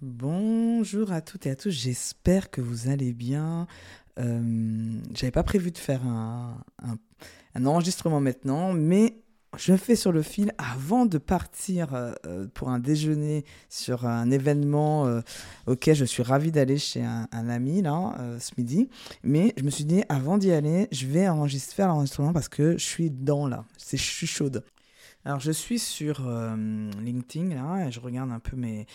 Bonjour à toutes et à tous, j'espère que vous allez bien. Euh, J'avais pas prévu de faire un, enregistrement maintenant, mais je fais sur le fil avant de partir euh, pour un déjeuner sur un événement euh, auquel je suis ravie d'aller chez un, ami là euh, ce midi. Mais je me suis dit avant d'y aller, je vais enregistrer, faire l'enregistrement parce que je suis dans là, je suis chaude. Alors je suis sur LinkedIn là, et je regarde un peu mes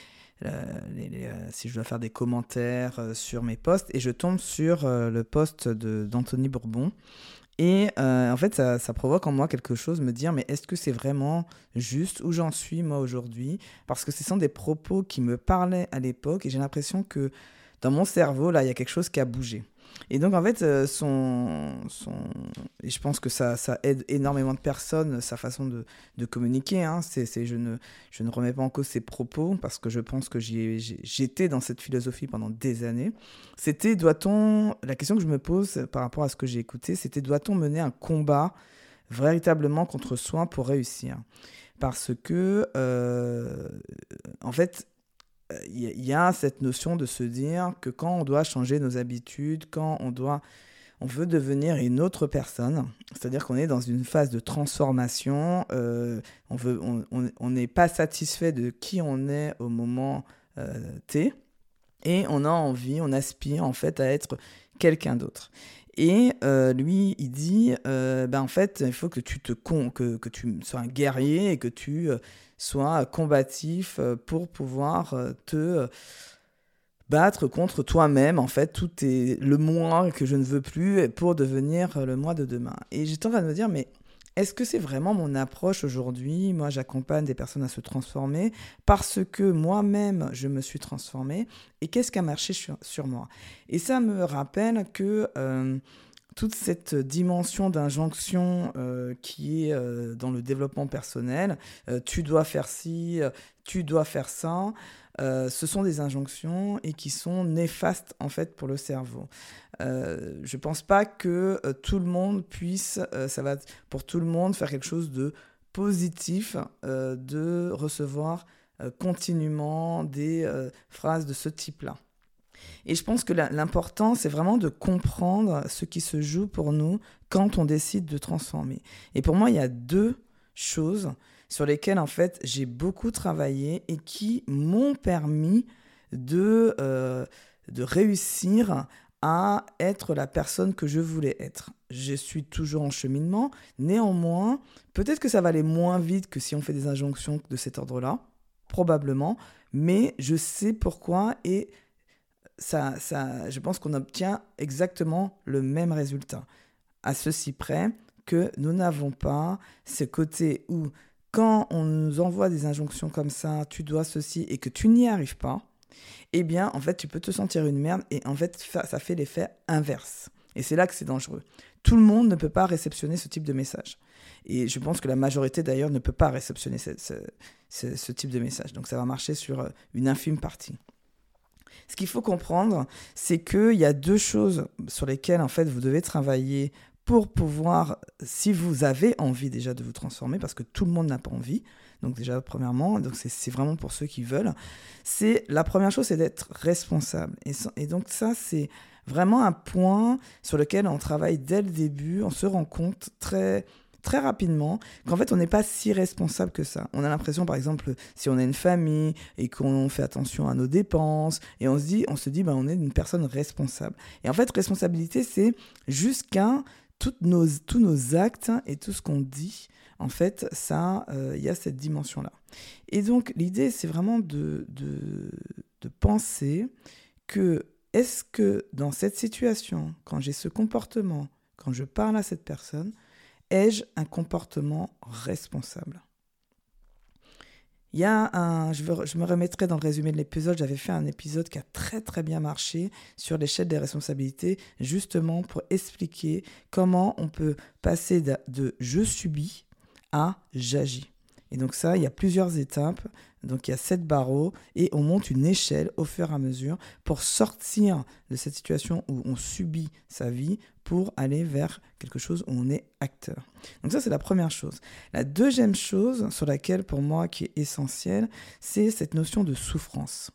euh, euh, si je dois faire des commentaires euh, sur mes posts, et je tombe sur le post d'Anthony Bourbon. Et en fait, ça, ça, provoque en moi quelque chose, me dire, mais est-ce que c'est vraiment juste où j'en suis moi aujourd'hui? Parce que ce sont des propos qui me parlaient à l'époque, et j'ai l'impression que dans mon cerveau, là, il y a quelque chose qui a bougé. Et donc, en fait, euh, son, son... Je pense que ça, ça aide énormément de personnes, sa façon de, de communiquer. Hein. C'est, je, ne, je ne remets pas en cause ses propos parce que je pense que j'étais dans cette philosophie pendant des années. C'était, doit-on... La question que je me pose par rapport à ce que j'ai écouté, c'était doit-on mener un combat véritablement contre soi pour réussir? Parce que, euh, en fait, il y a cette notion de se dire que quand on doit changer nos habitudes, quand on doit on veut devenir une autre personne, c'est-à-dire qu'on est dans une phase de transformation, euh, on n'est pas satisfait de qui on est au moment euh, T, et on a envie, on aspire en fait à être quelqu'un d'autre. Et euh, lui, il dit, ben en fait, il faut que tu te con, que, tu sois un guerrier et que tu sois combatif euh, pour pouvoir euh, te euh, battre contre toi-même. En fait, tout est le moi que je ne veux plus pour devenir le moi de demain. Et j'étais en train de me dire, mais est-ce que c'est vraiment mon approche aujourd'hui? Moi, j'accompagne des personnes à se transformer parce que moi-même, je me suis transformée. Et qu'est-ce qui a marché sur, moi? Et ça me rappelle que toute cette dimension d'injonction euh, qui est euh, dans le développement personnel, euh, tu dois faire ci, tu dois faire ça, ce sont des injonctions et qui sont néfastes en fait pour le cerveau. je ne pense pas que tout le monde puisse, ça va pour tout le monde faire quelque chose de positif, de recevoir continuellement des phrases de ce type-là. Et je pense que l'important, c'est vraiment de comprendre ce qui se joue pour nous quand on décide de transformer. Et pour moi, il y a deux choses sur lesquelles, en fait, j'ai beaucoup travaillé et qui m'ont permis de, euh, de réussir à être la personne que je voulais être. Je suis toujours en cheminement. Néanmoins, peut-être que ça va aller moins vite que si on fait des injonctions de cet ordre-là, probablement, mais je sais pourquoi et je pense qu'on obtient exactement le même résultat. À ceci près que nous n'avons pas ce côté où, quand on nous envoie des injonctions comme ça, tu dois ceci et que tu n'y arrives pas, eh bien, en fait, tu peux te sentir une merde et en fait, ça fait l'effet inverse. Et c'est là que c'est dangereux. Tout le monde ne peut pas réceptionner ce type de message. Et je pense que la majorité d'ailleurs ne peut pas réceptionner ce, type de message. Donc ça va marcher sur euh, une infime partie. Ce qu'il faut comprendre, c'est qu'il y a deux choses sur lesquelles en fait vous devez travailler pour pouvoir, si vous avez envie déjà de vous transformer, parce que tout le monde n'a pas envie, donc déjà premièrement, donc c'est vraiment pour ceux qui veulent, c'est la première chose, c'est d'être responsable. Et, donc ça, c'est vraiment un point sur lequel on travaille dès le début, on se rend compte très très rapidement qu'en fait on n'est pas si responsable que ça. On a l'impression par exemple si on a une famille et qu'on fait attention à nos dépenses et on se dit on se dit bah, on est une personne responsable. Et en fait responsabilité c'est jusqu'à tous nos actes et tout ce qu'on dit. En fait, ça, euh, il y a cette dimension-là. Et donc, l'idée, c'est vraiment de, de penser que est-ce que dans cette situation, quand j'ai ce comportement, quand je parle à cette personne, Ai-je un comportement responsable? Il y a un, je, me remettrai dans le résumé de l'épisode, j'avais fait un épisode qui a très très bien marché sur l'échelle des responsabilités, justement pour expliquer comment on peut passer de, de je subis à j'agis. Et donc ça, il y a plusieurs étapes. Donc il y a sept barreaux et on monte une échelle au fur et à mesure pour sortir de cette situation où on subit sa vie pour aller vers quelque chose où on est acteur. Donc ça c'est la première chose. La deuxième chose sur laquelle pour moi qui est essentielle, c'est cette notion de souffrance.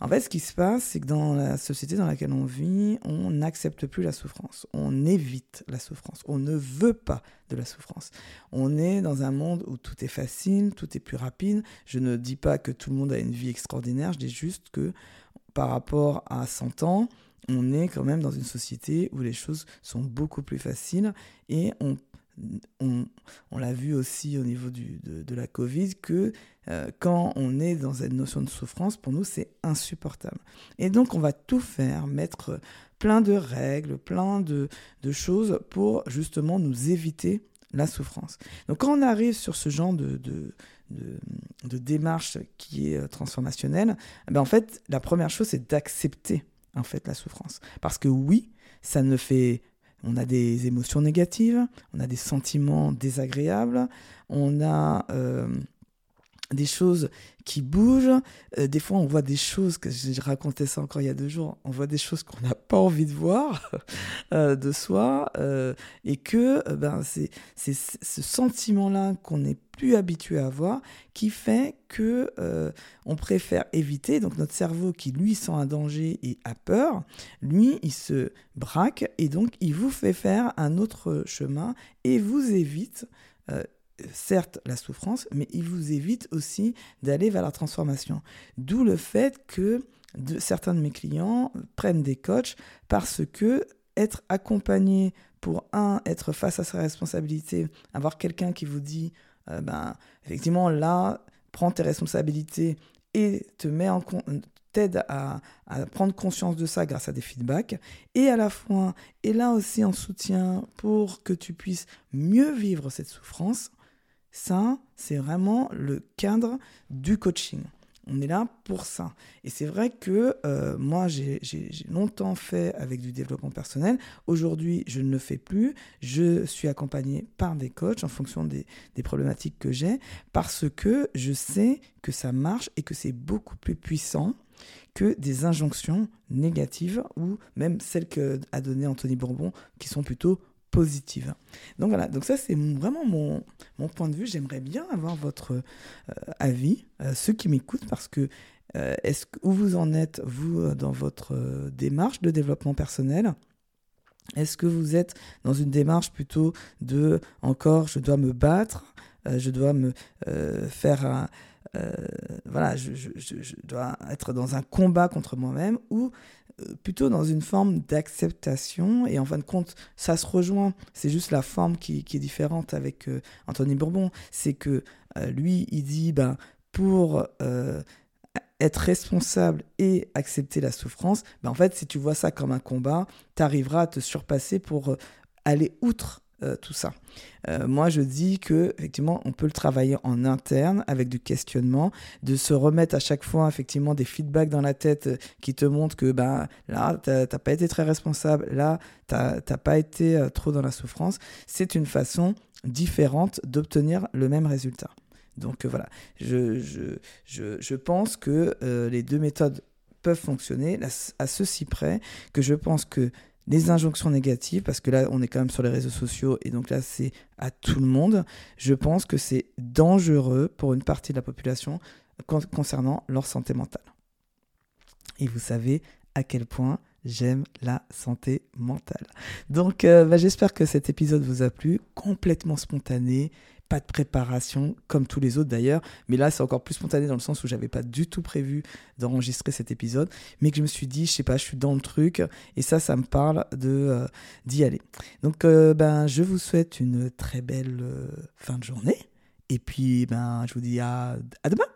En fait, ce qui se passe, c'est que dans la société dans laquelle on vit, on n'accepte plus la souffrance. On évite la souffrance. On ne veut pas de la souffrance. On est dans un monde où tout est facile, tout est plus rapide. Je ne dis pas que tout le monde a une vie extraordinaire, je dis juste que par rapport à 100 ans, on est quand même dans une société où les choses sont beaucoup plus faciles et on on, l'a vu aussi au niveau de, la Covid, que euh, quand on est dans une notion de souffrance, pour nous, c'est insupportable. Et donc, on va tout faire, mettre plein de règles, plein de, choses pour justement nous éviter la souffrance. Donc, quand on arrive sur ce genre de, de, démarche qui est euh, transformationnelle, eh ben en fait, la première chose, c'est d'accepter en fait la souffrance. Parce que oui, ça ne fait on a des émotions négatives, on a des sentiments désagréables, on a euh, des choses qui bougent. Euh, des fois, on voit des choses, que j'ai raconté ça encore il y a deux jours, on voit des choses qu'on n'a pas envie de voir euh, de soi, euh, et que ben, c'est ce sentiment-là qu'on n'est plus habitué à avoir qui fait que on préfère éviter. Donc notre cerveau qui lui sent un danger et a peur, lui il se braque et donc il vous fait faire un autre chemin et vous évite certes la souffrance, mais il vous évite aussi d'aller vers la transformation. D'où le fait que certains de mes clients prennent des coachs parce que être accompagné pour un, être face à sa responsabilité, avoir quelqu'un qui vous dit, euh, ben, effectivement, là, prends tes responsabilités et te met en t'aide à, à, prendre conscience de ça grâce à des feedbacks et à la fois et là aussi en soutien pour que tu puisses mieux vivre cette souffrance ça, c'est vraiment le cadre du coaching. On est là pour ça. Et c'est vrai que euh, moi, j'ai longtemps fait avec du développement personnel. Aujourd'hui, je ne le fais plus. Je suis accompagné par des coachs en fonction des, des problématiques que j'ai parce que je sais que ça marche et que c'est beaucoup plus puissant que des injonctions négatives ou même celles qu'a donné Anthony Bourbon qui sont plutôt positive. Donc voilà, donc ça c'est vraiment mon, point de vue. J'aimerais bien avoir votre euh, avis, euh, ceux qui m'écoutent, parce que euh, est-ce où vous en êtes, vous, dans votre démarche de développement personnel? Est-ce que vous êtes dans une démarche plutôt de encore, je dois me battre, je dois me faire un, voilà, je, dois être dans un combat contre moi-même, ou plutôt dans une forme d'acceptation. Et en fin de compte, ça se rejoint. C'est juste la forme qui, est différente avec euh, Anthony Bourbon. C'est que euh, lui, il dit, ben, pour être responsable et accepter la souffrance, ben, en fait, si tu vois ça comme un combat, tu arriveras à te surpasser pour aller outre euh, tout ça. Euh, moi, je dis que effectivement, on peut le travailler en interne avec du questionnement, de se remettre à chaque fois effectivement des feedbacks dans la tête euh, qui te montrent que ben là, t'as pas été très responsable, là, t'as pas été trop dans la souffrance. C'est une façon différente d'obtenir le même résultat. Donc voilà, je, je, je, je, pense que les deux méthodes peuvent fonctionner à ceci près que je pense que les injonctions négatives, parce que là, on est quand même sur les réseaux sociaux, et donc là, c'est à tout le monde. Je pense que c'est dangereux pour une partie de la population concernant leur santé mentale. Et vous savez à quel point j'aime la santé mentale. Donc, euh, bah, j'espère que cet épisode vous a plu, complètement spontané pas de préparation, comme tous les autres d'ailleurs. Mais là, c'est encore plus spontané dans le sens où j'avais pas du tout prévu d'enregistrer cet épisode, mais que je me suis dit, je sais pas, je suis dans le truc, et ça, ça me parle de euh, d'y aller. Donc, euh, ben, je vous souhaite une très belle euh, fin de journée, et puis, ben, je vous dis à, à demain.